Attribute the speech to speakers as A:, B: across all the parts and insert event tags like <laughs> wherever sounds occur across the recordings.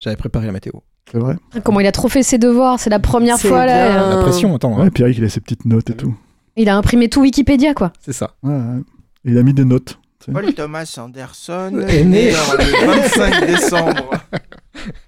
A: J'avais préparé la météo.
B: C'est vrai.
C: Comment il a trop fait ses devoirs, c'est la première fois là.
D: bien.
C: euh,
A: La pression, attends. hein.
B: Ouais, Pierrick, il a ses petites notes et tout.
C: Il a imprimé tout Wikipédia quoi.
A: C'est ça.
B: Ouais, ouais. Et il a mis des notes.
D: Paul Thomas Anderson
A: Est né.
D: le 25 décembre. <laughs> <laughs>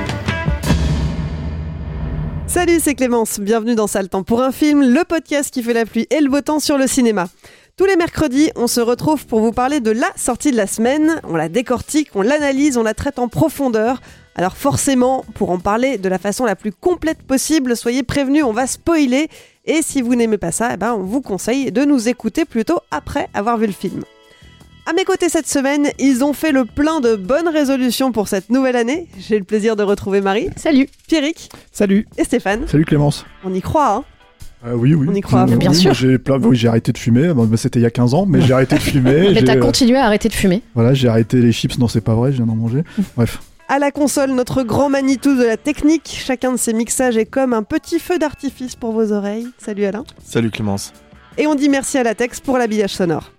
E: Salut, c'est Clémence. Bienvenue dans Sale Temps pour un film, le podcast qui fait la pluie et le beau temps sur le cinéma. Tous les mercredis, on se retrouve pour vous parler de la sortie de la semaine. On la décortique, on l'analyse, on la traite en profondeur. Alors forcément, pour en parler de la façon la plus complète possible, soyez prévenus, on va spoiler. Et si vous n'aimez pas ça, eh ben, on vous conseille de nous écouter plutôt après avoir vu le film. À mes côtés cette semaine, ils ont fait le plein de bonnes résolutions pour cette nouvelle année. J'ai le plaisir de retrouver Marie,
C: Salut.
E: Pierrick
A: Salut.
E: et Stéphane.
B: Salut Clémence.
E: On y croit, hein
B: Euh, oui, oui.
E: On y croit
B: Oui.
C: Bien
B: oui,
C: sûr.
B: J'ai plein... oui, j'ai arrêté de fumer. Bon, C'était il y a 15 ans, mais j'ai arrêté de fumer. <laughs>
C: Mais t'as continué à arrêter de fumer.
B: Voilà, j'ai arrêté les chips. Non, c'est pas vrai, je viens d'en manger. <laughs> Bref.
E: À la console, notre grand Manitou de la technique. Chacun de ces mixages est comme un petit feu d'artifice pour vos oreilles. Salut Alain.
D: Salut Clémence.
E: Et on dit merci à Latex pour l'habillage sonore.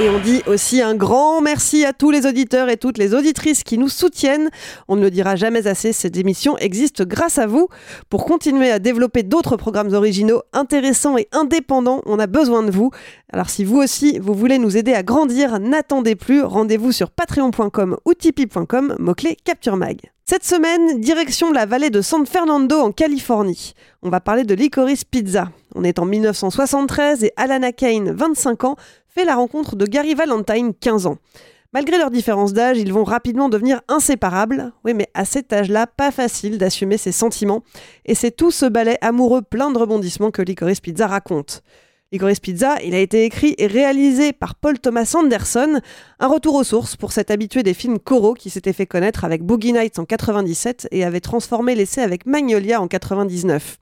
E: Et on dit aussi un grand merci à tous les auditeurs et toutes les auditrices qui nous soutiennent. On ne le dira jamais assez, cette émission existe grâce à vous. Pour continuer à développer d'autres programmes originaux, intéressants et indépendants, on a besoin de vous. Alors si vous aussi, vous voulez nous aider à grandir, n'attendez plus, rendez-vous sur patreon.com ou tipeee.com, mot-clé Capture Mag. Cette semaine, direction la vallée de San Fernando en Californie. On va parler de Licorice Pizza. On est en 1973 et Alana Kane, 25 ans, fait la rencontre de Gary Valentine, 15 ans. Malgré leur différence d'âge, ils vont rapidement devenir inséparables. Oui, mais à cet âge-là, pas facile d'assumer ses sentiments. Et c'est tout ce ballet amoureux plein de rebondissements que Licorice Pizza raconte. Licorice Pizza, il a été écrit et réalisé par Paul Thomas Anderson, un retour aux sources pour cet habitué des films choraux qui s'était fait connaître avec Boogie Nights en 97 et avait transformé l'essai avec Magnolia en 99.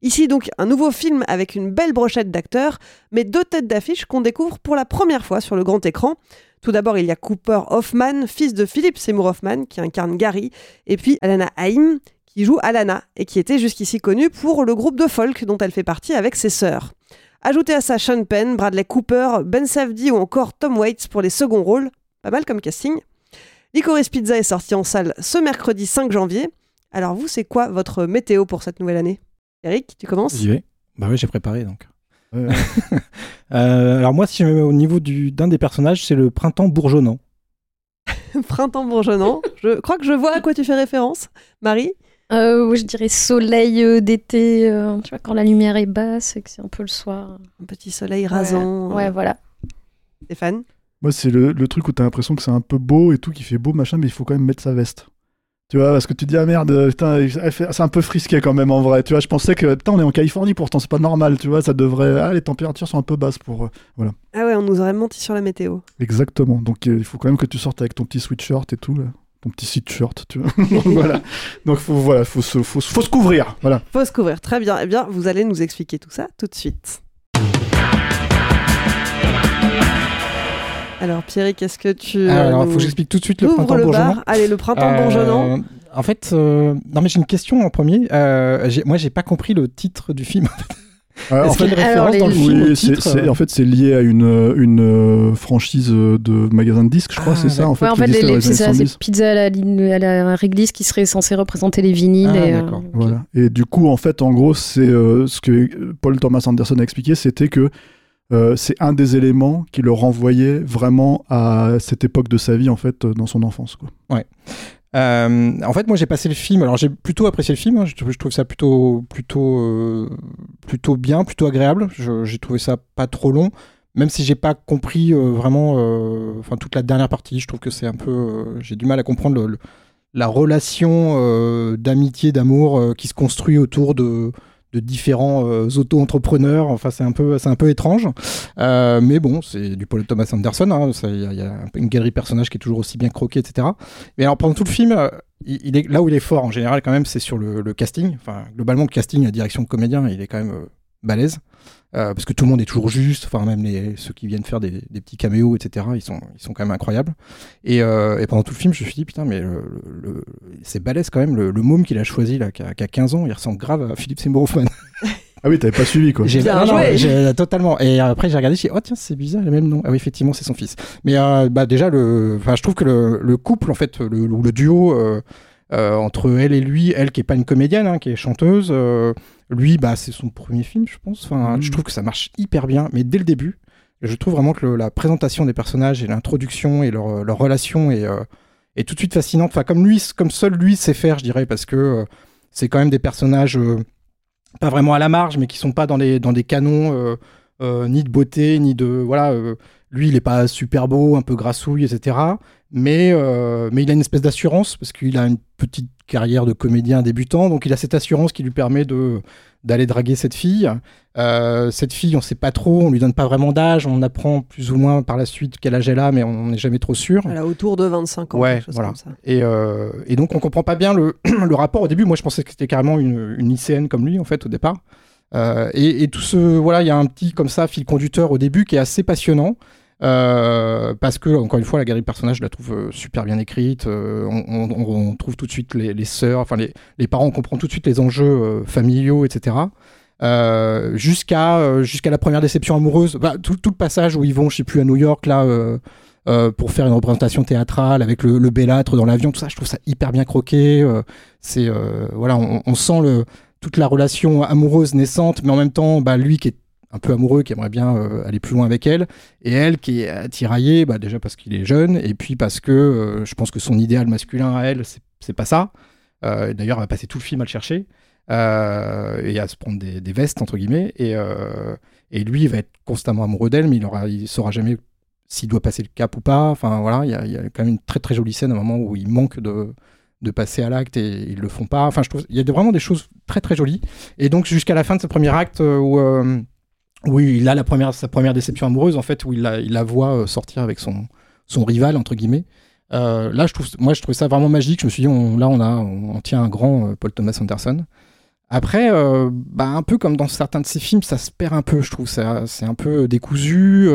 E: Ici donc un nouveau film avec une belle brochette d'acteurs, mais deux têtes d'affiche qu'on découvre pour la première fois sur le grand écran. Tout d'abord, il y a Cooper Hoffman, fils de Philip Seymour Hoffman, qui incarne Gary, et puis Alana Haim, qui joue Alana, et qui était jusqu'ici connue pour le groupe de folk dont elle fait partie avec ses sœurs. Ajoutez à ça Sean Penn, Bradley Cooper, Ben Savdi ou encore Tom Waits pour les seconds rôles. Pas mal comme casting. Licorice Pizza est sorti en salle ce mercredi 5 janvier. Alors vous, c'est quoi votre météo pour cette nouvelle année? Eric, tu commences?
A: J'y vais. Bah oui, j'ai préparé donc. <laughs> Euh, alors moi, si je me mets au niveau du- d'un des personnages, c'est le printemps bourgeonnant. <laughs>
E: Printemps bourgeonnant. je crois que je vois à quoi tu fais référence. Marie?
C: Euh, je dirais soleil euh, d'été, euh, tu vois, quand la lumière est basse et que c'est un peu le soir.
E: Un petit soleil rasant.
C: Ouais, voilà.
E: Stéphane?
B: Moi, c'est le, le truc où t'as l'impression que c'est un peu beau et tout, qui fait beau, machin, mais il faut quand même mettre sa veste. Tu vois, parce que tu te dis, ah merde, putain, c'est un peu frisqué quand même en vrai. Tu vois, je pensais que, putain, on est en Californie pourtant, c'est pas normal, tu vois, ça devrait. Ah, les températures sont un peu basses pour. euh, Voilà.
E: Ah ouais, on nous aurait menti sur la météo.
B: Exactement. Donc, euh, il faut quand même que tu sortes avec ton petit sweatshirt et tout, là. Ton petit sweatshirt, tu vois. <laughs> Donc, voilà. Donc, faut, voilà, faut se, faut, se- faut se couvrir. Voilà.
E: Faut se couvrir. Très bien. Eh bien, vous allez nous expliquer tout ça tout de suite. Alors, Pierrick, est-ce que tu. euh,
A: alors, il
E: nous
A: faut que j'explique tout de suite le printemps
E: le
A: bourgeonnant.
E: bar Allez, le printemps
A: Euh,
E: bourgeonnant.
A: En fait, euh, non mais j'ai une question en premier. Euh, moi, j'ai pas compris le titre du film.
B: Ouais, en fait-
A: une référence dans le film au
B: Oui, c'est-
A: titre
B: c'est- en fait, c'est lié à une, une euh, franchise euh, de magasin de disques, je crois,
A: Ah,
B: c'est ça, en fait.
C: Ouais, en fait, les,
B: existait dans
C: les-
B: les
C: c'est ça,
B: années
C: c'est
B: 70.
C: pizza à la, ligne- à la réglisse qui serait censé représenter les vinyles.
A: Ah,
C: et, euh.
B: Voilà. Et du coup, en fait, en gros, c'est euh, ce que Paul Thomas Anderson a expliqué, c'était que euh, c'est un des éléments qui le renvoyait vraiment à cette époque de sa vie, en fait, dans son enfance. Quoi.
A: Euh, en fait, moi j'ai passé le film. Alors j'ai plutôt apprécié le film. hein, je, trouve, ça plutôt, plutôt, euh, plutôt bien, plutôt agréable. J'ai trouvé ça pas trop long, même si j'ai pas compris euh, vraiment. Enfin, toute la dernière partie, je trouve que c'est un peu. j'ai du mal à comprendre la relation d'amitié, d'amour qui se construit autour de de différents euh, auto-entrepreneurs. Enfin, c'est un peu, un peu étrange. Euh, mais bon, c'est du Paul Thomas Anderson. hein, Il y, a- une galerie de personnages qui est toujours aussi bien croquée, etc. Mais alors pendant tout le film, euh, il, est là où il est fort en général quand même, c'est sur le, casting. Enfin, globalement, le casting, la direction de comédien, il est quand même balèze. Euh, parce que tout le monde est toujours juste, enfin même les, ceux qui viennent faire des, des petits caméos, etc. Ils sont, ils sont quand même incroyables. Et, euh, et pendant tout le film, je me suis dit putain, mais le, le- le- c'est balèze quand même le, le môme qu'il a choisi là, qui a, qui a 15 ans, il ressemble grave à Philippe Seymour Hoffman. <laughs>
B: Ah oui, t'avais pas suivi, quoi.
A: J'ai non, non,
E: joué.
A: j'ai- totalement. Et après j'ai regardé, j'ai dit oh tiens c'est bizarre, le même nom. Ah oui effectivement c'est son fils. Mais euh, bah déjà le, enfin je trouve que le, le couple en fait, le, ou le duo euh, euh, entre elle et lui, elle qui est pas une comédienne, hein, qui est chanteuse, euh, lui bah c'est son premier film je pense. Enfin
B: Mhm.
A: je trouve que ça marche hyper bien, mais dès le début, je trouve vraiment que le- la présentation des personnages et l'introduction et leur, leur relation est, euh, est tout de suite fascinante. Enfin comme lui, comme seul lui sait faire, je dirais, parce que euh, c'est quand même des personnages euh, pas vraiment à la marge, mais qui sont pas dans, les, dans des canons ni de beauté, ni de. Voilà, lui, il est pas super beau, un peu grassouille, etc. Mais, euh, mais il a une espèce d'assurance, parce qu'il a une petite carrière de comédien débutant, donc il a cette assurance qui lui permet de d'aller draguer cette fille. Euh, cette fille, on sait pas trop, on lui donne pas vraiment d'âge, on apprend plus ou moins par la suite quel âge elle a, mais on n'est jamais trop sûr.
E: Elle a autour de 25 ans.
A: Ouais,
E: quelque chose
A: voilà.
E: comme ça.
A: Et, euh, et donc on comprend pas bien le, <clears throat> le rapport au début. Moi je pensais que c'était carrément une, une lycéenne comme lui en fait au départ. Euh, et, et tout ce voilà, il y a un petit comme ça fil conducteur au début qui est assez passionnant. Euh, parce que encore une fois la galerie de personnages je la trouve euh, super bien écrite euh, on, trouve tout de suite les, sœurs enfin les, parents on comprend tout de suite les enjeux familiaux etc jusqu'à la première déception amoureuse Bah, tout, le passage où ils vont je sais plus à New York là pour faire une représentation théâtrale avec le, bellâtre dans l'avion, tout ça, je trouve ça hyper bien croqué. c'est voilà, on, sent toute la relation amoureuse naissante, mais en même temps, bah, lui qui est un peu amoureux, qui aimerait bien euh, aller plus loin avec elle, et elle qui est euh, tiraillée, bah, déjà parce qu'il est jeune, et puis parce que euh, je pense que son idéal masculin à elle, c'est- pas ça. Euh, D'ailleurs, elle va passer tout le film à le chercher et à se prendre des, vestes entre guillemets, et, et lui il va être constamment amoureux d'elle, mais il aura, il saura jamais s'il doit passer le cap ou pas. Enfin voilà, il y, a- y a quand même une très très jolie scène à un moment où il manque de, de passer à l'acte et ils le font pas. Enfin, je trouve il y a vraiment des choses très très jolies. Et donc jusqu'à la fin de ce premier acte où, où il a la première, sa première déception amoureuse en fait, où il la, voit euh, sortir avec son, son rival entre guillemets. Euh, là, je trouve, moi, je trouvais ça vraiment magique. Je me suis dit, on- là, on a, on, tient un grand euh, Paul Thomas Anderson. Après, bah, un peu comme dans certains de ses films, ça se perd un peu, je trouve. Ça- C'est un peu décousu.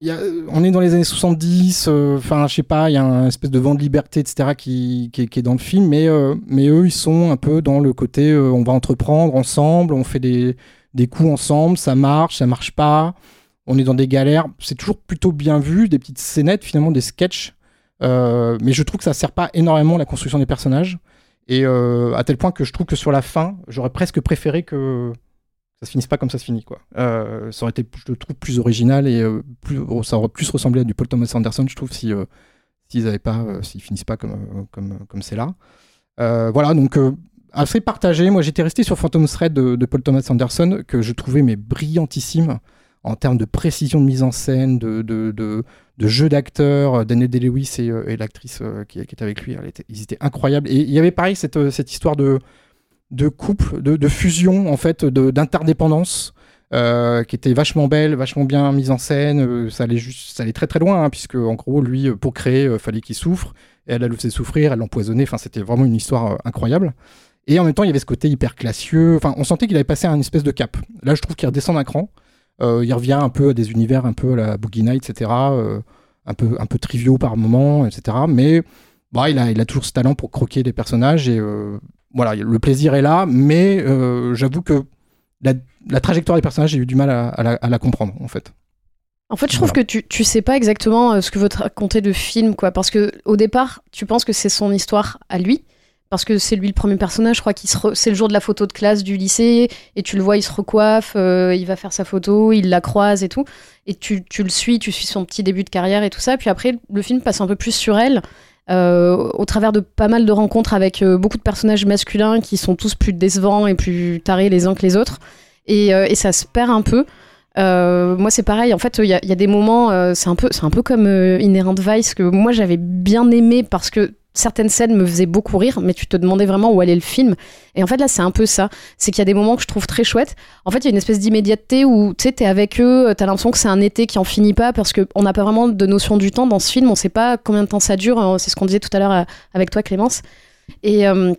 A: y a- on est dans les années 70, euh, enfin, je sais pas, il y a un espèce de vent de liberté, etc., qui, qui est- qui est dans le film, mais, mais eux, ils sont un peu dans le côté on va entreprendre ensemble, on fait des, des coups ensemble, ça marche, ça marche pas, on est dans des galères. C'est toujours plutôt bien vu, des petites scénettes, finalement, des sketchs, euh, mais je trouve que ça sert pas énormément la construction des personnages, et euh, à tel point que je trouve que sur la fin, j'aurais presque préféré que ça se finisse pas comme ça se finit quoi. Euh, ça aurait été, je trouve, plus original et plus, oh, ça aurait plus ressemblé à du Paul Thomas Anderson, je trouve, si s'ils avaient pas, s'ils finissent pas comme comme comme c'est là. Voilà, donc assez partagé. Moi, j'étais resté sur Phantom Thread de, Paul Thomas Anderson que je trouvais mais brillantissime en termes de précision de mise en scène, de de, de, de jeu d'acteur. Daniel Day-Lewis et, euh, et l'actrice euh, qui, était avec lui, ils étaient incroyables. Et il y avait pareil cette euh, cette histoire de de couple, de, fusion en fait, d'interdépendance, qui était vachement belle, vachement bien mise en scène. ça allait juste, ça allait très très loin, hein, puisque en gros lui, pour créer, euh, fallait qu'il souffre. Et elle, elle le faisait souffrir, elle l'empoisonnait. Enfin, c'était vraiment une histoire incroyable. Et en même temps, il y avait ce côté hyper classieux. Enfin, on sentait qu'il avait passé un espèce de cap. Là, je trouve qu'il redescend d'un cran. Euh, il revient un peu à des univers un peu à la Boogie Night, etc. euh, un peu un peu triviaux par moment, etc. Mais bah, il a il a toujours ce talent pour croquer des personnages et euh, voilà, le plaisir est là, mais j'avoue que la, la trajectoire des personnages, j'ai eu du mal à, à la, à la comprendre en fait.
C: En fait, je trouve que tu, tu sais pas exactement ce que veut te raconter le film, quoi. Parce que au départ, tu penses que c'est son histoire à lui. Parce que c'est lui le premier personnage, je crois qu'il c'est le jour de la photo de classe du lycée, et tu le vois, il se recoiffe, euh, il va faire sa photo, il la croise et tout. Et tu, tu le suis, tu suis son petit début de carrière et tout ça. Puis après, le film passe un peu plus sur elle, euh, au travers de pas mal de rencontres avec euh, beaucoup de personnages masculins qui sont tous plus décevants et plus tarés les uns que les autres. Et, et ça se perd un peu. Moi, c'est pareil. En fait, il y, a- des moments, c'est un peu, un peu comme Inherent Vice que moi j'avais bien aimé parce que certaines scènes me faisaient beaucoup rire, mais tu te demandais vraiment où allait le film. Et en fait, là, c'est un peu ça. C'est qu'il y a des moments que je trouve très chouettes. En fait, il y a une espèce d'immédiateté où tu sais, t'es avec eux, t'as l'impression que c'est un été qui en finit pas parce qu'on n'a pas vraiment de notion du temps dans ce film. On sait pas combien de temps ça dure. hein. C'est ce qu'on disait tout à l'heure euh, avec toi, Clémence. Et. euh,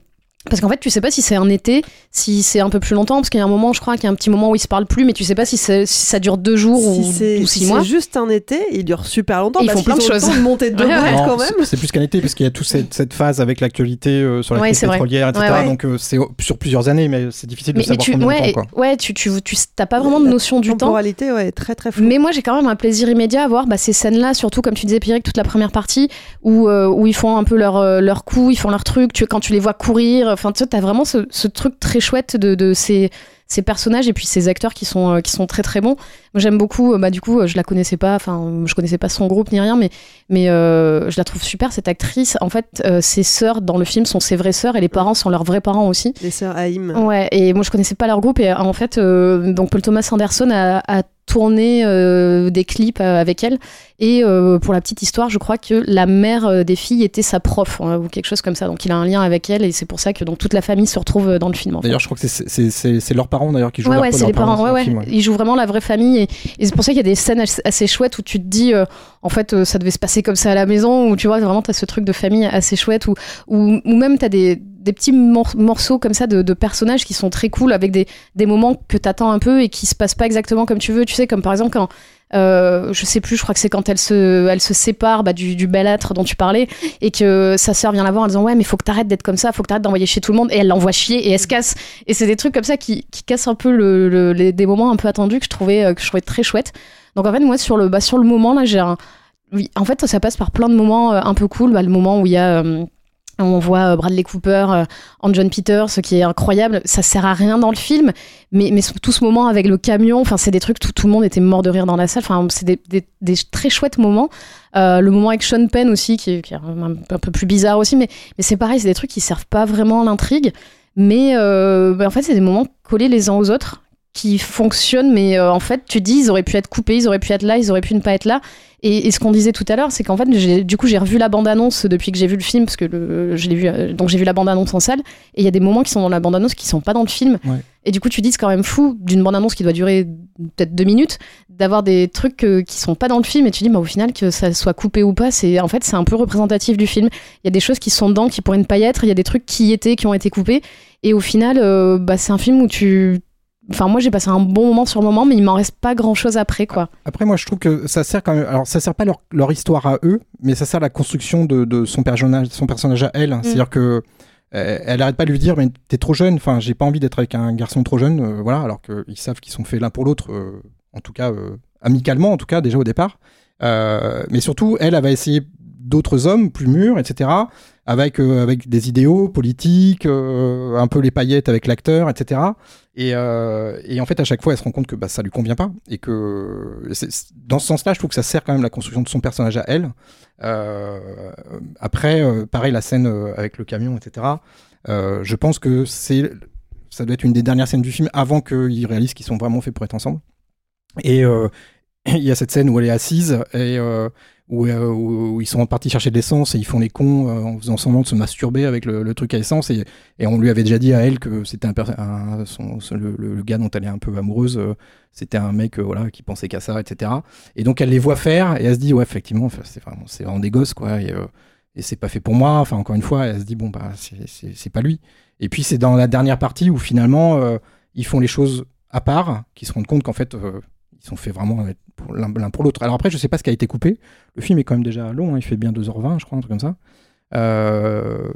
C: parce qu'en fait, tu sais pas si c'est un été, si c'est un peu plus longtemps, parce qu'il y a un moment, je crois qu'il y a un petit moment où ils se parlent plus, mais tu sais pas si, si ça dure deux jours
E: Si
C: ou,
E: c'est
C: ou
E: si
C: six mois.
E: c'est juste un été, il dure super longtemps.
C: Ils
E: parce
C: font plein de choses.
E: de monter <laughs> deux
C: Ouais, ouais.
E: quand même.
A: c'est- C'est plus qu'un été, parce qu'il y a toute cette, cette phase avec l'actualité euh, sur la
C: Ouais,
A: crise pétrolière, etc.
C: Ouais, ouais.
A: Donc euh, c'est sur plusieurs années, mais c'est difficile de
C: Mais, mais
A: savoir
C: tu,
A: combien de temps. Quoi.
C: ouais, tu, tu, tu t'as pas vraiment de notion du temps.
E: Temporalité, ouais, très très flou.
C: Mais moi, j'ai quand même un plaisir immédiat à voir bah, ces scènes-là, surtout comme tu disais, Pierrick, toute la première partie, où, euh, où ils font un peu leur, leur coup, ils font leur truc, tu, quand tu les vois courir, enfin, tu t'as vraiment ce, ce truc très chouette de, de ces, ces personnages et puis ces acteurs qui sont, euh, qui sont très très bons. Moi, j'aime beaucoup, euh, bah, du coup, euh, je la connaissais pas, enfin, je connaissais pas son groupe ni rien, mais, mais euh, je la trouve super, cette actrice. En fait, euh, ses sœurs dans le film sont ses vraies sœurs et les parents sont leurs vrais parents aussi.
E: Les sœurs Haïm.
C: Ouais, et moi je connaissais pas leur groupe et en fait, donc Paul Thomas Anderson a, a tourné euh, des clips euh, avec elle et euh, pour la petite histoire, je crois que la mère des filles était sa prof hein, ou quelque chose comme ça. Donc il a un lien avec elle et c'est pour ça que donc toute la famille se retrouve dans le film.
A: D'ailleurs, je crois que c'est- leurs parents d'ailleurs qui jouent
C: Ouais, ouais, c'est les parents. Ouais,
A: film, ouais.
C: Ils jouent vraiment la vraie famille. Et, et c'est pour ça qu'il y a des scènes assez, chouettes où tu te dis, en fait, ça devait se passer comme ça à la maison. Où tu vois, vraiment, t'as ce truc de famille assez chouette. Ou ou ou même t'as des, des petits mor- morceaux comme ça de, personnages qui sont très cool avec des, des moments que t'attends un peu et qui se passent pas exactement comme tu veux. Tu sais, comme par exemple quand. euh, je sais plus, je crois que c'est quand elle se, elle se sépare bah, du, du belâtre dont tu parlais et que sa sœur vient la voir en disant ouais mais faut que t'arrêtes d'être comme ça, faut que t'arrêtes d'envoyer chez tout le monde et elle l'envoie chier et elle se casse et c'est des trucs comme ça qui, qui cassent un peu le, le- les- des moments un peu attendus que je trouvais euh, que je trouvais très chouette. Donc en fait moi sur le bah, sur le moment là j'ai un en fait ça passe par plein de moments euh, un peu cool, bah, le moment où il y a euh, on voit euh, Bradley Cooper euh, en John Peters, ce qui est incroyable. Ça sert à rien dans le film, mais, tout ce moment avec le camion, enfin, c'est des trucs tout, tout le monde était mort de rire dans la salle. Enfin, c'est des, très chouettes moments. Euh, le moment avec Sean Penn aussi, qui est, un, peu plus bizarre aussi, mais, c'est pareil, c'est des trucs qui servent pas vraiment à l'intrigue. Mais euh, bah, en fait, c'est des moments collés les uns aux autres qui fonctionnent, mais euh, en fait, tu dis, ils auraient pu être coupés, ils auraient pu être là, ils auraient pu ne pas être là. Et, et ce qu'on disait tout à l'heure, c'est qu'en fait, du coup, j'ai revu la bande-annonce depuis que j'ai vu le film, parce que le, je l'ai vu, euh, donc j'ai vu la bande-annonce en salle, et il y a des moments qui sont dans la bande-annonce qui sont pas dans le film.
A: Ouais.
C: Et du coup, tu dis, c'est quand même fou d'une bande-annonce qui doit durer peut-être deux minutes, d'avoir des trucs euh, qui sont pas dans le film, et tu dis, bah, au final, que ça soit coupé ou pas, c'est en fait, c'est un peu représentatif du film. Il y a des choses qui sont dedans qui pourraient ne pas y être, il y a des trucs qui y étaient, qui ont été coupés, et au final, euh, bah, c'est un film où tu. Enfin, moi, j'ai passé un bon moment sur le moment, mais il m'en reste pas grand chose après, quoi.
A: Après, moi, je trouve que ça sert quand même. Alors, ça sert pas leur, leur histoire à eux, mais ça sert à la construction de, de son, personnage, son personnage à elle. C'est-à-dire que euh, elle arrête pas de lui dire, mais t'es trop jeune. Enfin, j'ai pas envie d'être avec un garçon trop jeune. euh, voilà, alors qu'ils savent qu'ils sont faits l'un pour l'autre. euh, en tout cas, euh, amicalement, en tout cas, déjà au départ. Mais surtout, elle, elle va essayer d'autres hommes plus mûrs, etc. Avec, euh, avec des idéaux politiques, euh, un peu les paillettes avec l'acteur, etc. Et, euh, et en fait, à chaque fois, elle se rend compte que bah, ça lui convient pas. Et que dans ce sens-là, je trouve que ça sert quand même la construction de son personnage à elle. Euh, après, euh, pareil, la scène avec le camion, etc. je pense que c'est ça doit être une des dernières scènes du film avant qu'ils réalisent qu'ils sont vraiment faits pour être ensemble. Et <clears throat> il y a cette scène où elle est assise et où, euh, où- ils sont partis chercher de l'essence et ils font les cons euh, en faisant semblant de se masturber avec le, le truc à essence. Et, et on lui avait déjà dit à elle que c'était un, un- son- le, le gars dont elle est un peu amoureuse. euh, c'était un mec euh, voilà, qui pensait qu'à ça, etc. Et donc elle les voit faire et elle se dit, ouais, effectivement, c'est vraiment, c'est vraiment des gosses, quoi. Et, euh, et c'est pas fait pour moi. Enfin, encore une fois, elle se dit, bon, bah, c'est- pas lui. Et puis c'est dans la dernière partie où finalement, euh, ils font les choses à part, qu'ils se rendent compte qu'en fait, ils sont faits vraiment l'un pour l'autre. Alors après, je sais pas ce qui a été coupé. Le film est quand même déjà long, hein, il fait bien 2h20, je crois, un truc comme ça. Euh,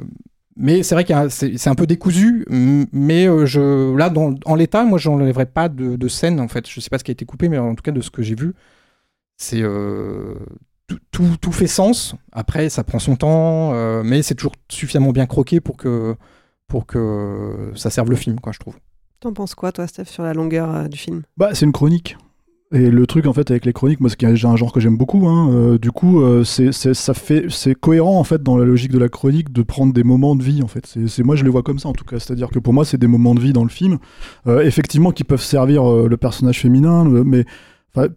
A: mais c'est vrai que c'est un peu décousu, mais euh, je, là, dans, en l'état, moi, j'enlèverais pas de, de scène, en fait. Je sais pas ce qui a été coupé, mais en tout cas, de ce que j'ai vu, c'est. euh, tout, tout, tout fait sens. Après, ça prend son temps, euh, mais c'est toujours suffisamment bien croqué pour que, pour que ça serve le film, quoi, je trouve.
E: T'en penses quoi, toi, Steph, sur la longueur euh, du film?
B: Bah, c'est une chronique. Et le truc en fait avec les chroniques, moi c'est un genre que j'aime beaucoup. hein, euh, du coup, euh, c'est ça fait c'est cohérent en fait dans la logique de la chronique de prendre des moments de vie en fait. C'est moi je les vois comme ça en tout cas. C'est-à-dire que pour moi c'est des moments de vie dans le film, euh, effectivement qui peuvent servir le personnage féminin, mais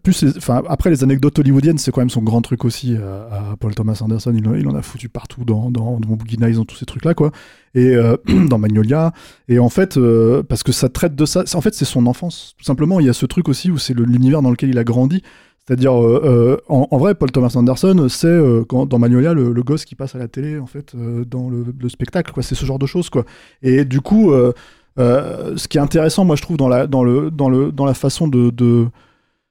B: plus enfin après les anecdotes hollywoodiennes c'est quand même son grand truc aussi euh, à Paul Thomas Anderson. Il, il en a foutu partout dans dans, dans Boogie Nights, dans tous ces trucs là quoi. Et euh, <clears throat> dans Magnolia. Et en fait, euh, parce que ça traite de ça, en fait, c'est son enfance. Tout simplement, il y a ce truc aussi où c'est l'univers dans lequel il a grandi. C'est-à-dire, en, vrai, Paul Thomas Anderson, c'est dans Magnolia le, gosse qui passe à la télé, en fait, dans le, le spectacle, quoi. C'est ce genre de choses, quoi. Et du coup, ce qui est intéressant, moi, je trouve, dans la, dans le, dans le, dans la façon de...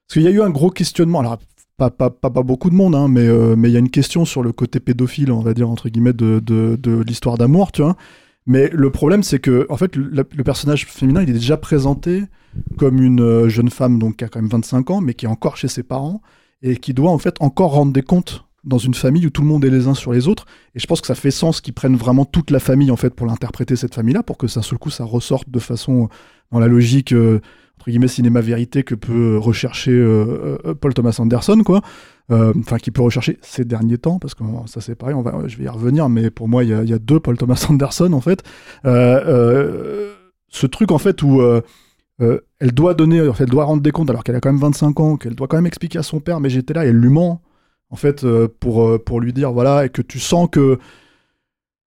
B: parce qu'il y a eu un gros questionnement. Alors, pas, pas, pas, beaucoup de monde, hein, mais euh, mais il y a une question sur le côté pédophile, on va dire, entre guillemets, de, de, l'histoire d'amour, tu vois. Mais le problème, c'est que, en fait, le, personnage féminin, il est déjà présenté comme une euh, jeune femme, donc qui a quand même 25 ans, mais qui est encore chez ses parents, et qui doit, en fait, encore rendre des comptes dans une famille où tout le monde est les uns sur les autres. Et je pense que ça fait sens qu'ils prennent vraiment toute la famille, en fait, pour l'interpréter, cette famille-là, pour que d'un seul coup, ça ressorte de façon, euh, dans la logique, entre guillemets, cinéma-vérité que peut rechercher euh, euh, Paul Thomas Anderson, quoi. Euh, Enfin, qui peut rechercher ces derniers temps, parce que ça c'est pareil, on je vais y revenir, mais pour moi, il y a, deux Paul Thomas Anderson, en fait. Ce truc, en fait, où elle doit donner, elle doit rendre des comptes, alors qu'elle a quand même 25 ans, qu'elle doit quand même expliquer à son père, mais j'étais là, et elle lui ment, en fait, pour lui dire, voilà, et que tu sens que,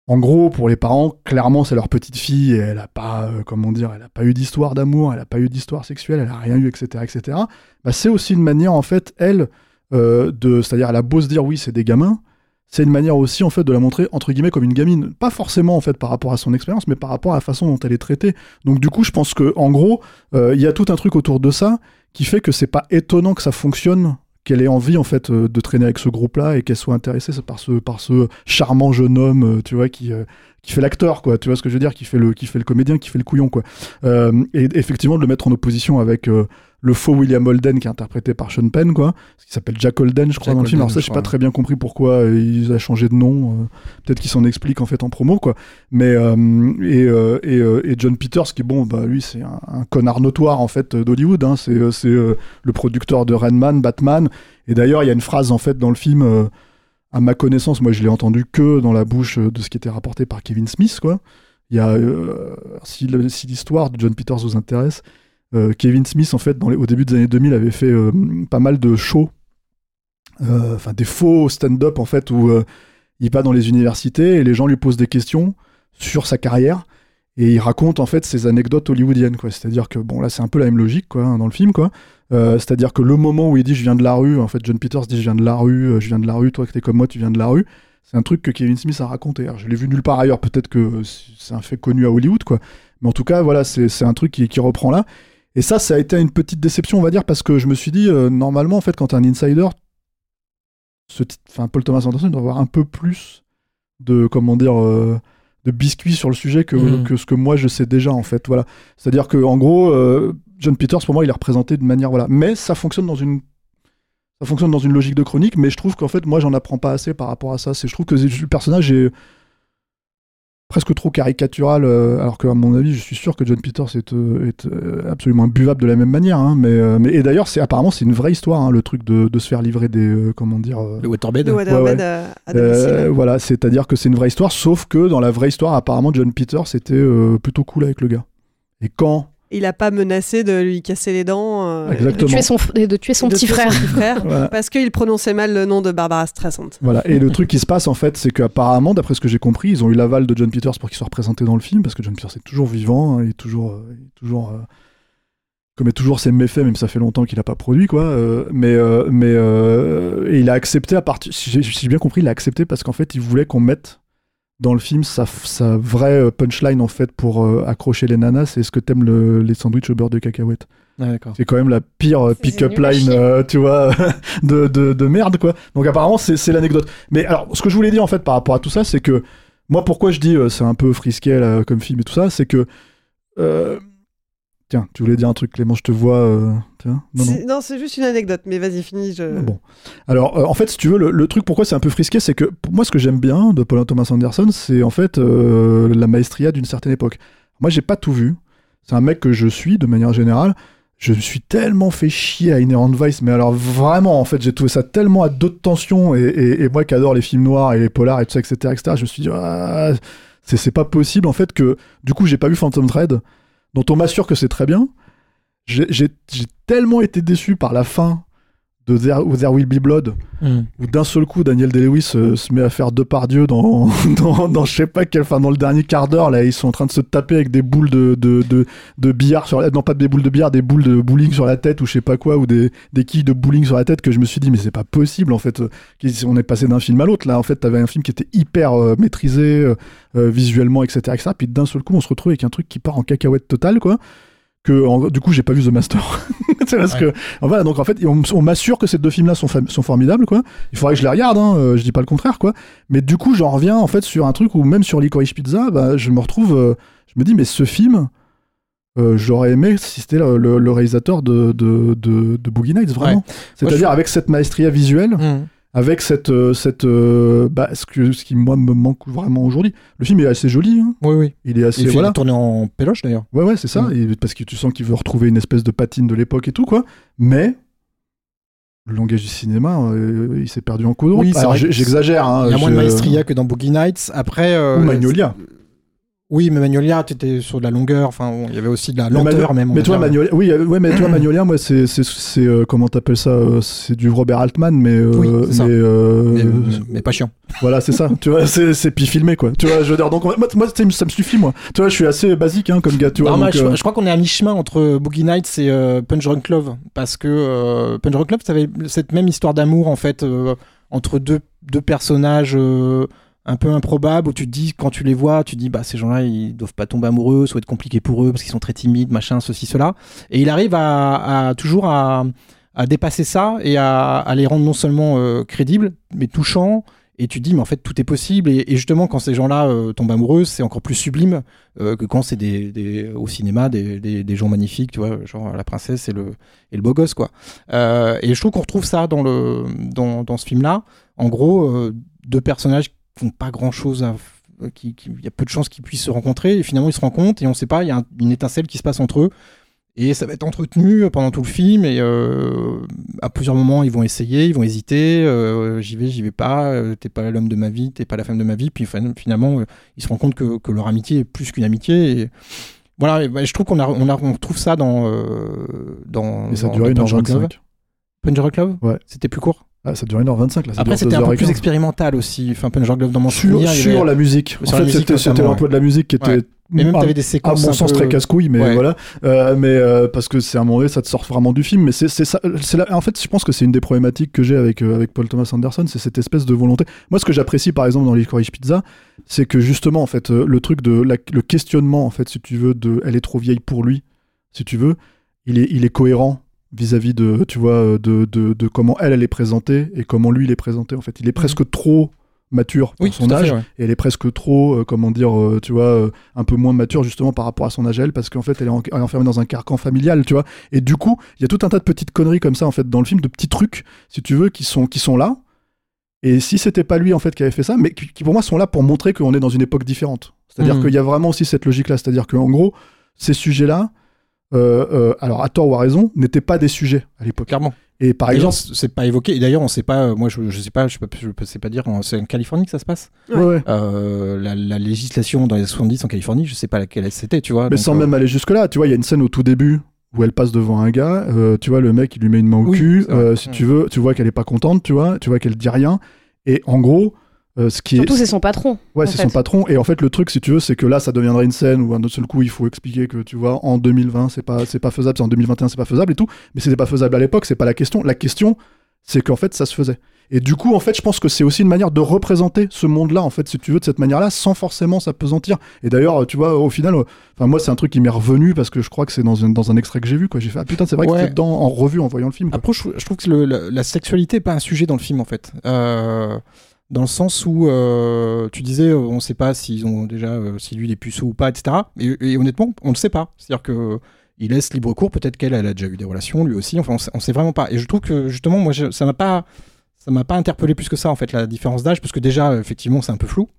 B: en gros, pour les parents, clairement, c'est leur petite fille, et elle a pas, euh, comment dire, elle pas eu d'histoire d'amour, elle a pas eu d'histoire sexuelle, elle a rien eu, etc., etc. Bah, c'est aussi une manière, en fait, elle, euh, de, c'est-à-dire, elle a beau se dire, oui, c'est des gamins, c'est une manière aussi en fait de la montrer entre guillemets comme une gamine pas forcément en fait par rapport à son expérience mais par rapport à la façon dont elle est traitée donc du coup je pense que en gros euh, il y a tout un truc autour de ça qui fait que c'est pas étonnant que ça fonctionne qu'elle ait envie en fait euh, de traîner avec ce groupe là et qu'elle soit intéressée par ce par ce charmant jeune homme euh, tu vois qui euh, qui fait l'acteur quoi. Tu vois ce que je veux dire? Qui fait le qui fait le comédien qui fait le couillon quoi. Et effectivement de le mettre en opposition avec le faux William Holden qui est interprété par Sean Penn quoi. Qui s'appelle Jack Holden je crois
A: Jack
B: dans le film.
A: Holden,
B: alors ça
A: je
B: j'ai pas très bien compris pourquoi euh, il a changé de nom euh, peut-être qu'il s'en explique en fait en promo quoi. Mais euh, et, et, et John Peters qui bon bah lui c'est un, un connard notoire en fait d'Hollywood hein, c'est le producteur de Rain Man Batman. Et d'ailleurs il y a une phrase en fait dans le film à ma connaissance moi je l'ai entendu que dans la bouche de ce qui était rapporté par Kevin Smith quoi. Il y a euh, si l'histoire de John Peters vous intéresse Kevin Smith en fait au début des années 2000 avait fait euh, pas mal de shows euh, enfin des faux stand-up en fait où euh, il va dans les universités et les gens lui posent des questions sur sa carrière et il raconte en fait ses anecdotes hollywoodiennes quoi. C'est-à-dire que bon là c'est un peu la même logique quoi hein, dans le film quoi. Euh, c'est-à-dire que le moment où il dit je viens de la rue en fait John Peters dit je viens de la rue euh, je viens de la rue toi que t'es comme moi tu viens de la rue c'est un truc que Kevin Smith a raconté. Alors, je l'ai vu nulle part ailleurs peut-être que c'est un fait connu à Hollywood quoi. Mais en tout cas voilà c'est c'est un truc qui, qui reprend là et ça ça a été une petite déception on va dire parce que je me suis dit euh, normalement en fait quand t'es un insider ce enfin Paul Thomas Anderson doit avoir un peu plus de comment dire euh, de biscuits sur le sujet que,
A: Mhm.
B: que ce que moi je sais déjà en fait voilà. C'est à dire que en gros euh, John Peters pour moi il est représenté de manière voilà. Mais ça fonctionne dans une ça fonctionne dans une logique de chronique mais je trouve qu'en fait moi j'en apprends pas assez par rapport à ça. C'est je trouve que le personnage est presque trop caricatural euh, alors qu'à mon avis je suis sûr que John Peters est, euh, est euh, absolument imbuvable de la même manière hein, mais, euh, mais et d'ailleurs c'est apparemment c'est une vraie histoire hein, le truc de, de se faire livrer des euh, comment dire euh,
A: Le waterbed.
E: Le waterbed
B: Ouais, ouais.
E: à domicile.
B: voilà, c'est-à-dire que c'est une vraie histoire, sauf que dans la vraie histoire, apparemment, John Peters était euh, plutôt cool avec le gars. Et quand
E: Il a pas menacé de lui casser les dents. euh,
C: De tuer son, de tuer son
E: de
C: petit
E: tuer
C: frère.
E: frère, <laughs>
B: Voilà.
E: parce qu'il prononçait mal le nom de Barbara Streisand.
B: Voilà. Et le truc qui se passe, en fait, c'est qu'apparemment, d'après ce que j'ai compris, ils ont eu l'aval de John Peters pour qu'il soit représenté dans le film, parce que John Peters est toujours vivant, hein, il est toujours. euh, il est toujours euh, commet toujours ses méfaits, même si ça fait longtemps qu'il n'a pas produit, quoi. euh, mais euh, mais euh, et il a accepté à partir. Si j'ai si j'ai bien compris, il a accepté parce qu'en fait, il voulait qu'on mette dans le film sa, sa vraie euh, punchline en fait pour euh, accrocher les nanas. C'est ce que t'aimes le, les sandwichs au beurre de cacahuète.
A: Ah.
B: C'est quand même la pire euh, pick-up line, euh, tu vois, <laughs> de, de, de merde, quoi. Donc apparemment, c'est c'est l'anecdote. Mais alors, ce que je voulais dire, en fait, par rapport à tout ça, c'est que Moi, pourquoi je dis euh, c'est un peu frisqué là, comme film et tout ça, c'est que. Tiens, tu voulais dire un truc, Clément, je te vois. euh, Tiens, non, non.
E: C'est- Non, c'est juste une anecdote, mais vas-y, finis. Je...
B: Bon. Alors, euh, en fait, si tu veux, le, le truc pourquoi c'est un peu frisqué, c'est que pour moi, ce que j'aime bien de Paul Thomas Anderson, c'est en fait euh, la maestria d'une certaine époque. Moi, j'ai pas tout vu. C'est un mec que je suis de manière générale. Je me suis tellement fait chier à Inherent Vice, mais alors vraiment, en fait, j'ai trouvé ça tellement à deux de tension. Et, et- et moi qui adore les films noirs et les polars et tout ça, etc., etc., je me suis dit, ah, c'est c'est pas possible en fait que du coup, j'ai pas vu Phantom Thread, dont on m'assure que c'est très bien. J'ai tellement été déçu par la fin de There, There Will Be Blood,
A: Mm.
B: où d'un seul coup Daniel Day-Lewis euh, se met à faire deux par Dieu dans, <laughs> dans, dans je sais pas quel, enfin dans le dernier quart d'heure là, ils sont en train de se taper avec des boules de, de, de, de billard sur la, non pas des boules de billard, des boules de bowling sur la tête ou je sais pas quoi, ou des, des quilles de bowling sur la tête que je me suis dit mais c'est pas possible en fait, Euh, on est passé d'un film à l'autre là, en fait t'avais un film qui était hyper euh, maîtrisé euh, visuellement etc, etc, puis d'un seul coup on se retrouve avec un truc qui part en cacahuète totale quoi que en- du coup j'ai pas vu The Master <laughs> c'est parce
A: Ouais.
B: que voilà donc en fait on, on m'assure que ces deux films là sont, formidables quoi il faudrait que je les regarde hein, euh, je dis pas le contraire quoi mais du coup j'en reviens en fait sur un truc où même sur Licorice Pizza bah, je me retrouve euh, je me dis mais ce film euh, j'aurais aimé si c'était le, le- le réalisateur de, de, de, de Boogie Nights vraiment
A: Ouais.
B: c'est à
A: Moi,
B: dire
A: je-
B: avec cette maestria visuelle
A: Mm.
B: Avec cette, euh, cette euh, bah, ce, que, ce qui moi me manque vraiment aujourd'hui le film est assez joli hein.
A: Oui, oui.
B: il est assez
A: Il
B: voilà
A: tourner en péloche d'ailleurs.
B: Ouais, ouais, c'est ça. Et parce que tu sens qu'il veut retrouver une espèce de patine de l'époque et tout, quoi. Mais le langage du cinéma, euh, il s'est perdu en cours.
A: Oui,
B: j'exagère. Hein,
A: Il y a moins de maestria que dans Boogie Nights. Après. euh,
B: Ou Magnolia.
A: Oui, mais Magnolia, tu étais sur de la longueur. Enfin, il y avait aussi de la lenteur même.
B: Mais toi. Magnolia, oui, euh, ouais, mais toi, <clears throat> Magnolia, moi, c'est, c'est, c'est, euh, comment t'appelles ça euh, C'est du Robert Altman, mais, euh,
A: Oui,
B: mais, euh,
A: Mais, mais pas chiant. <laughs>
B: voilà, c'est ça. tu vois, c'est, c'est filmé, quoi. Tu vois, je veux dire, donc moi, moi, ça me- suffit, moi. Tu vois, je suis assez basique, hein, comme gars. Tu vois,
A: Non, je, je crois qu'on est à mi-chemin entre Boogie Nights et Punch Drunk Love. Parce que euh, Punch Drunk Love, ça avait cette même histoire d'amour, en fait, entre deux, deux personnages un peu improbables, où tu te dis, quand tu les vois, tu te dis, bah, ces gens-là, ils doivent pas tomber amoureux, ça va être compliqué pour eux, parce qu'ils sont très timides, machin, ceci, cela. Et il arrive à, à- toujours à, à dépasser ça et à, à les rendre non seulement euh, crédibles, mais touchants. Et tu te dis, mais en fait, tout est possible. Et, justement, quand ces gens-là euh, tombent amoureux, c'est encore plus sublime euh, que quand c'est des, des- au cinéma des, des, des gens magnifiques, tu vois, genre la princesse et le, et le beau gosse, quoi. Et je trouve qu'on retrouve ça dans, le, dans, dans ce film-là. En gros, deux personnages font pas à f- qui, qui- il y a peu de chances qu'ils puissent se rencontrer et finalement ils se rencontrent et on sait pas, il y a un- une étincelle qui se passe entre eux et ça va être entretenu pendant tout le film et euh, à plusieurs moments ils vont essayer, ils vont hésiter, euh, j'y vais, j'y vais pas, euh, t'es pas l'homme de ma vie, t'es pas la femme de ma vie, puis fin- finalement euh, ils se rendent compte que, que leur amitié est plus qu'une amitié et voilà, et, bah, je trouve qu'on a, on a, on trouve ça dans euh, dans,
B: Et ça
A: dans-
B: durait
A: dans Punch Drunk
B: 1h25.
A: Love. Punch Drunk Love?
B: Ouais.
A: C'était plus court?
B: Ah, ça durait 1h25, là. ça
A: Après
B: dure
A: c'était un peu
B: 2h15.
A: plus expérimental aussi. Enfin Punch Drunk Love dans mon
B: sur,
A: souvenir,
B: sur
A: avait-
B: la musique.
A: Sur
B: en fait, c'était, l'emploi de la musique qui était.
A: Ouais. Mais même
B: à-
A: t'avais des
B: À
A: séquences
B: mon
A: un
B: sens,
A: peu-
B: très casse-couille, mais
A: Ouais.
B: voilà. Euh, mais euh, parce que c'est un moment donné, ça te sort vraiment du film. Mais c'est, ça. En fait, je pense que c'est une des problématiques que j'ai avec, euh, avec Paul Thomas Anderson, c'est cette espèce de volonté. Moi, ce que j'apprécie, par exemple, dans Licorice Pizza, c'est que justement, en fait, le truc de la- le questionnement, en fait, si tu veux, de elle est trop vieille pour lui, si tu veux, il est, il est cohérent vis-à-vis de, tu vois, euh, de, de, de comment elle, elle est présentée et comment lui, il est présenté. En fait, il est presque trop mature pour
A: Oui,
B: son
A: fait,
B: âge
A: ouais.
B: et elle est presque trop, euh, comment dire, euh, tu vois, euh, un peu moins mature justement par rapport à son âge elle, parce qu'en fait elle est, en- elle est enfermée dans un carcan familial, tu vois. Et du coup, il y a tout un tas de petites conneries comme ça en fait dans le film, de petits trucs, si tu veux, qui sont, qui sont là. Et si c'était pas lui en fait qui avait fait ça, mais qui, qui, pour moi sont là pour montrer qu'on est dans une époque différente. C'est-à-dire
A: Mhm.
B: qu'il y a vraiment aussi cette logique-là, c'est-à-dire qu'en gros, ces sujets-là, euh, euh, alors à tort ou à raison, n'étaient pas des sujets à l'époque.
A: Clairement.
B: Et par exemple,
A: c'est pas évoqué. Et d'ailleurs, on sait pas. euh, Moi, je, je sais pas. Je, peux, je peux- sais pas dire. C'est en Californie que ça se passe.
B: Ouais, ouais.
A: Euh, la, la législation dans les 70 en Californie, je sais pas laquelle c'était. Tu vois.
B: Mais
A: donc,
B: sans
A: euh,
B: même aller jusque-là, tu vois, il y a une scène au tout début où elle passe devant un gars, euh, tu vois, le mec, il lui met une main au
A: Oui,
B: cul, euh, si tu veux, tu vois qu'elle est pas contente, tu vois, tu vois qu'elle dit rien, et en gros, euh, ce qui
C: Surtout,
B: est...
C: c'est son patron.
B: Ouais, c'est son patron, et en fait, le truc, si tu veux, c'est que là, ça deviendrait une scène où, un seul coup, il faut expliquer que, tu vois, en 2020, c'est pas, c'est pas faisable, c'est en 2021, c'est pas faisable et tout, mais c'était pas faisable à l'époque, c'est pas la question. La question, c'est qu'en fait, ça se faisait. Et du coup, en fait, je pense que c'est aussi une manière de représenter ce monde-là, en fait, si tu veux, de cette manière-là, sans forcément s'apesantir. Et d'ailleurs, tu vois, au final, euh, enfin, moi, c'est un truc qui m'est revenu parce que je crois que c'est dans un, dans un extrait que j'ai vu, quoi. J'ai fait, ah putain, c'est vrai que
A: Ouais.
B: c'était dedans en revue en voyant le film. quoi.
A: Après, je, je trouve que le- la, la sexualité est pas un sujet dans le film en fait. Euh, dans le sens où euh, tu disais, euh, on ne sait pas s'ils ont déjà, euh, si lui il est puceau ou pas, etc. Et, honnêtement, on ne sait pas. C'est-à-dire que il laisse libre cours. Peut-être qu'elle, elle a déjà eu des relations, lui aussi. Enfin, on on sait vraiment pas. Et je trouve que justement, moi, ça m'a pas, ça m'a pas interpellé plus que ça en fait la différence d'âge, parce que déjà, effectivement, c'est un peu flou.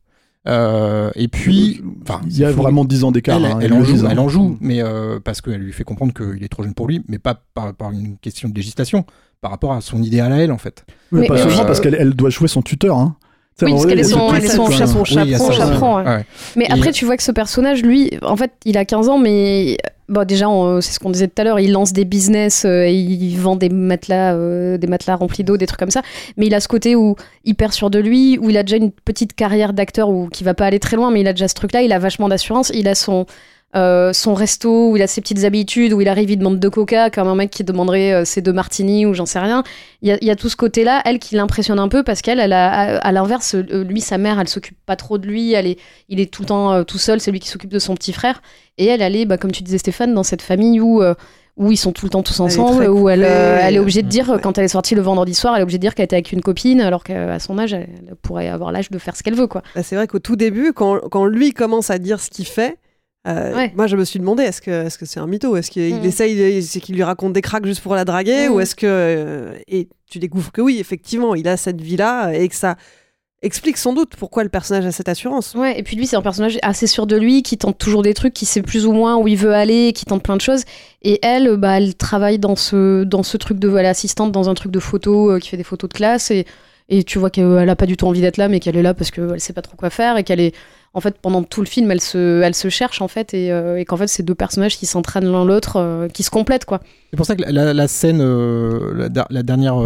A: Euh, et puis, enfin,
B: Il y a vraiment 10 ans d'écart.
A: Elle,
B: hein,
A: elle en joue,
B: hein.
A: elle en joue, mais euh, parce qu'elle lui fait comprendre qu'il est trop jeune pour lui, mais pas par, par une question de législation, par rapport à son idéal à elle en fait.
B: Oui,
C: Mais-
B: pas
C: mais
B: seulement
A: euh,
B: parce qu'elle elle doit jouer son tuteur. Hein.
C: Oui, parce qu'elle est son, elle est
B: hein.
C: Chaperon. Ouais. Mais
A: Et-
C: après, tu vois que ce personnage, lui, en fait, il a 15 ans, mais bon, déjà, on- c'est ce qu'on disait tout à l'heure, il lance des business, euh, et il vend des matelas, euh, des matelas remplis d'eau, des trucs comme ça. Mais il a ce côté où hyper sûr de lui, où il a déjà une petite carrière d'acteur, ou qui va pas aller très loin, mais il a déjà ce truc-là. Il a vachement d'assurance. Il a son euh, son resto où il a ses petites habitudes, où il arrive, il demande deux coca, comme un mec qui demanderait euh, ses deux martinis ou j'en sais rien. Il y, a, il y a tout ce côté-là, elle qui l'impressionne un peu parce qu'elle, elle a, à, à l'inverse, euh, lui, sa mère, elle s'occupe pas trop de lui, elle est, il est tout le temps euh, tout seul, c'est lui qui s'occupe de son petit frère. Et elle, elle est, bah, comme tu disais Stéphane, dans cette famille où, où ils sont tout le temps tous ensemble, où elle, euh, elle est obligée de dire, quand elle est sortie le vendredi soir, elle est obligée de dire qu'elle était avec une copine, alors qu'à son âge, elle, elle pourrait avoir l'âge de faire ce qu'elle veut, quoi.
E: Bah, c'est vrai qu'au tout début, quand, quand lui commence à dire ce qu'il fait, euh,
C: Ouais.
E: moi je me suis demandé est-ce que est-ce que c'est un mytho? Est-ce qu'il
C: Mhm.
E: essaye, c'est qu'il lui raconte des cracks juste pour la draguer?
C: Mhm.
E: ou est-ce que euh, et tu découvres que oui effectivement il a cette vie là et que ça explique sans doute pourquoi le personnage a cette assurance.
C: Ouais, et puis lui, c'est un personnage assez sûr de lui, qui tente toujours des trucs, qui sait plus ou moins où il veut aller, qui tente plein de choses. Et elle, bah, elle travaille dans ce, dans ce truc de. Elle est assistante dans un truc de photo, euh, qui fait des photos de classe. Et, et tu vois qu'elle a pas du tout envie d'être là, mais qu'elle est là parce qu'elle sait pas trop quoi faire. Et qu'elle est. En fait, pendant tout le film, elle se, elle se cherche, en fait. Et, euh, et qu'en fait, c'est deux personnages qui s'entraînent l'un l'autre, euh, qui se complètent, quoi.
A: C'est pour ça que la, scène, euh, la, dernière,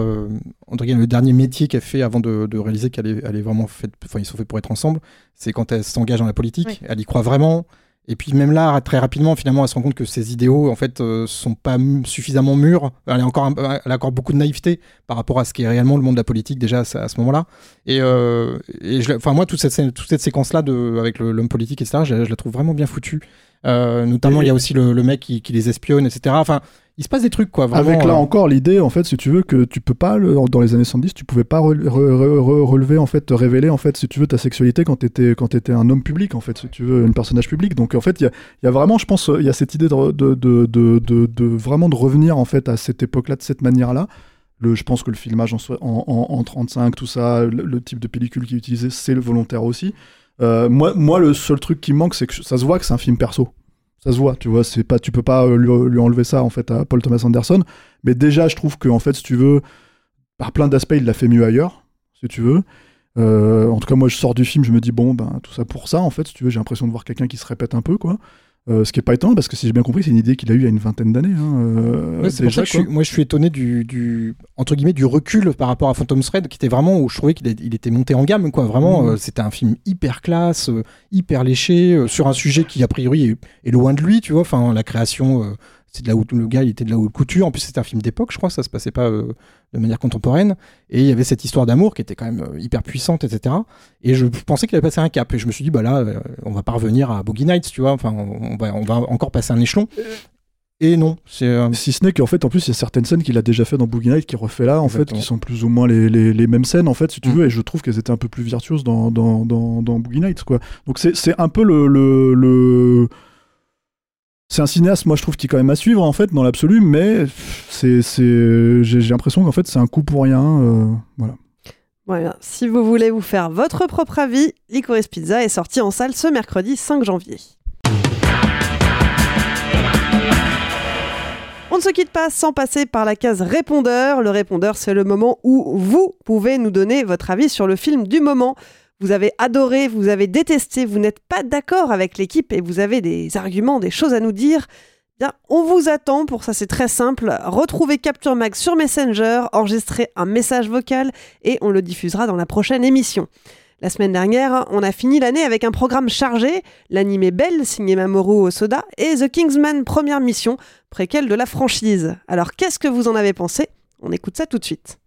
A: entre guillemets, le dernier métier qu'elle fait avant de, de réaliser qu'elle est, elle est vraiment faite, enfin ils sont faits pour être ensemble, c'est quand elle s'engage dans la politique.
C: Oui.
A: Elle y croit vraiment. Et puis même là, très rapidement, finalement, elle se rend compte que ses idéaux, en fait, euh, sont pas suffisamment mûrs. Elle, est encore, un- elle a encore beaucoup de naïveté par rapport à ce qui est réellement le monde de la politique déjà à, ce- moment-là. Et, euh, et je moi, toute cette, toute cette séquence-là de, avec l'homme politique, etc., je, je la trouve vraiment bien foutue. Euh, notamment, il y a aussi le, le mec qui, qui les espionne, etc. Enfin, il se passe des trucs, quoi. Vraiment,
B: Avec là
A: euh,
B: encore l'idée, en fait, si tu veux, que tu peux pas, le- dans les années 70, tu pouvais pas re- re- re- re- relever, en fait, te révéler, en fait, si tu veux, ta sexualité quand t'étais, quand t'étais un homme public, en fait, si tu veux, un personnage public. Donc, en fait, il y a, y a vraiment, je pense, il y a cette idée de, de, de, de, vraiment de revenir, en fait, à cette époque-là, de cette manière-là. Le, je pense que le filmage en, en, en, en 35, tout ça, le, le type de pellicule qui est utilisé, c'est le volontaire aussi. Euh, moi, moi, le seul truc qui me manque, c'est que ça se voit que c'est un film perso. Ça se voit, tu vois, tu peux pas euh, lui, lui enlever ça en fait à Paul Thomas Anderson. Mais déjà, je trouve que en fait, si tu veux, par plein d'aspects, il l'a fait mieux ailleurs, si tu veux. Euh, en tout cas, moi, je sors du film, je me dis bon, ben tout ça pour ça, en fait, si tu veux, j'ai l'impression de voir quelqu'un qui se répète un peu, quoi. Euh, ce qui est pas étonnant parce que si j'ai bien compris, c'est une idée qu'il a eue il y a une vingtaine d'années. hein, euh,
A: Ouais, c'est pour ça que je suis, moi je suis étonné du, du entre guillemets du recul par rapport à Phantom Thread qui était vraiment où je trouvais qu'il il était monté en gamme quoi vraiment
B: Mhm.
A: euh, c'était un film hyper classe hyper léché sur un sujet qui a priori est, est loin de lui tu vois enfin la création c'est de la haute le gars il était de la haute couture. En plus c'était un film d'époque je crois ça se passait pas euh, de manière contemporaine. Et il y avait cette histoire d'amour qui était quand même euh, hyper puissante etc et je pensais qu'il avait passé un cap. Et je me suis dit bah là euh, on va pas revenir à Boogie Nights tu vois. Enfin on, va on va encore passer un échelon. Et non c'est euh,
B: Si ce n'est qu'en fait, en plus, il y a certaines scènes qu'il a déjà fait dans Boogie Night qui refait là, en fait, qui sont plus ou moins les, les, les mêmes scènes, en fait, si tu
A: Mm.
B: veux, et je trouve qu'elles étaient un peu plus virtuoses dans, dans, dans, dans Boogie Nights, quoi. Donc c'est c'est un peu le. le, le- C'est un cinéaste, moi je trouve, qui est quand même à suivre en fait dans l'absolu, mais c'est c'est- j'ai l'impression qu'en fait c'est un coup pour rien. euh, voilà.
E: Voilà. Si vous voulez vous faire votre propre avis, Licorice Pizza est sorti en salle ce mercredi 5 janvier. On ne se quitte pas sans passer par la case répondeur. Le répondeur, c'est le moment où vous pouvez nous donner votre avis sur le film du moment. Vous avez adoré, vous avez détesté, vous n'êtes pas d'accord avec l'équipe et vous avez des arguments, des choses à nous dire. Bien, on vous attend pour ça, c'est très simple. Retrouvez Capture Mag sur Messenger, enregistrez un message vocal et on le diffusera dans la prochaine émission. La semaine dernière, on a fini l'année avec un programme chargé, l'animé Belle, signé Mamoru Osoda, et The Kingsman, première mission, préquelle de la franchise. Alors qu'est-ce que vous en avez pensé? On écoute ça tout de suite.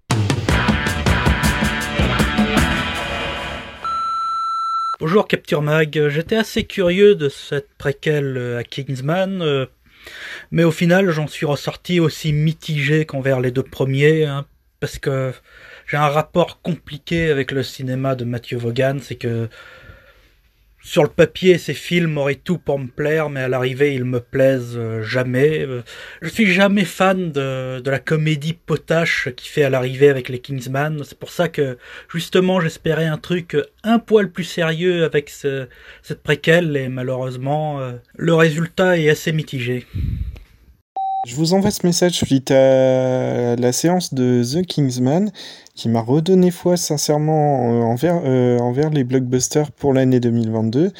F: Bonjour Capture Mag, j'étais assez curieux de cette préquelle euh, à Kingsman, euh, mais au final j'en suis ressorti aussi mitigé qu'envers les deux premiers, hein, parce que j'ai un rapport compliqué avec le cinéma de Matthew Vaughan, c'est que sur le papier, ces films auraient tout pour me plaire, mais à l'arrivée, ils me plaisent euh, jamais. Euh, je suis jamais fan de, de la comédie potache qui fait à l'arrivée avec les Kingsman. C'est pour ça que, justement, j'espérais un truc un poil plus sérieux avec ce, cette préquelle, et malheureusement, euh, le résultat est assez mitigé.
G: Je vous envoie ce message suite à la séance de The Kingsman qui m'a redonné foi sincèrement euh, envers, euh, envers les blockbusters pour l'année 2022.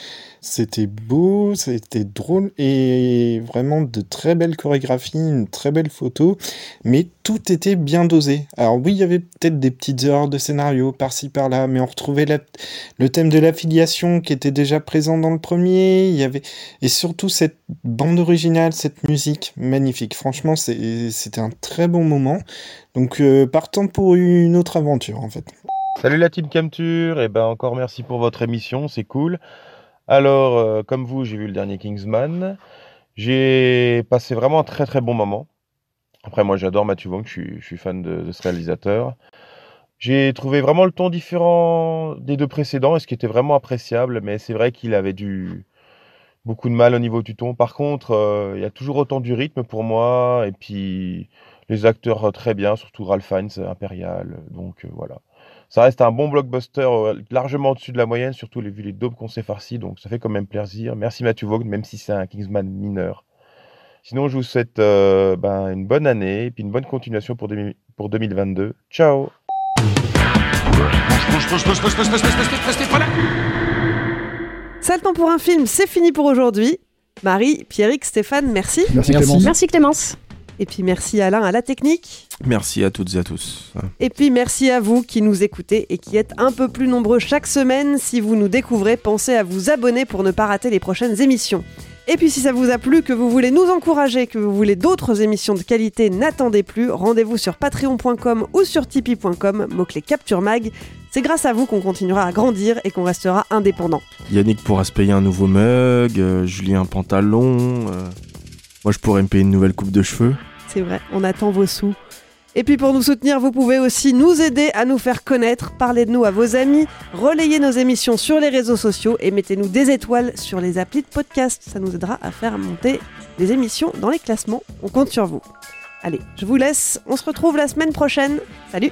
G: C'était beau, c'était drôle et vraiment de très belles chorégraphies, une très belle photo, mais tout était bien dosé. Alors oui, il y avait peut-être des petites erreurs de scénario par-ci par-là, mais on retrouvait le thème de l'affiliation qui était déjà présent dans le premier. Il y avait et surtout cette bande originale, cette musique magnifique. Franchement, c'était un très bon moment. Donc euh, partant pour une autre aventure en fait.
H: Salut la team Camture, et ben encore merci pour votre émission, c'est cool. Alors, euh, comme vous, j'ai vu le dernier Kingsman. J'ai passé vraiment un très très bon moment. Après, moi, j'adore Matthew Vaughn, je suis, fan de, ce réalisateur. J'ai trouvé vraiment le ton différent des deux précédents, et ce qui était vraiment appréciable, mais c'est vrai qu'il avait du beaucoup de mal au niveau du ton. Par contre, euh, il y a toujours autant du rythme pour moi, et puis les acteurs très bien, surtout Ralph Fiennes, Impérial. Donc euh, voilà ça reste un bon blockbuster euh, largement au-dessus de la moyenne, surtout les, vu les daubes qu'on s'est farci, donc ça fait quand même plaisir. Merci Matthew Vaughn, même si c'est un Kingsman mineur. Sinon, je vous souhaite euh, ben, une bonne année et puis une bonne continuation pour, pour 2022. Ciao
E: Ça le temps pour un film, c'est fini pour aujourd'hui. Marie, Pierrick, Stéphane, merci.
B: Merci Clémence.
C: Merci Clémence.
E: Et puis merci Alain à la technique.
I: Merci à toutes et à tous.
E: Et puis merci à vous qui nous écoutez et qui êtes un peu plus nombreux chaque semaine. Si vous nous découvrez, pensez à vous abonner pour ne pas rater les prochaines émissions. Et puis si ça vous a plu, que vous voulez nous encourager, que vous voulez d'autres émissions de qualité, n'attendez plus, rendez-vous sur patreon.com ou sur tipeee.com, mot-clé Capture Mag. C'est grâce à vous qu'on continuera à grandir et qu'on restera indépendant.
I: Yannick pourra se payer un nouveau mug, euh, Julien un pantalon, euh, moi je pourrais me payer une nouvelle coupe de cheveux.
E: C'est vrai, on attend vos sous. Et puis pour nous soutenir, vous pouvez aussi nous aider à nous faire connaître, parler de nous à vos amis, relayer nos émissions sur les réseaux sociaux et mettez-nous des étoiles sur les applis de podcast. Ça nous aidera à faire monter les émissions dans les classements. On compte sur vous. Allez, je vous laisse. On se retrouve la semaine prochaine. Salut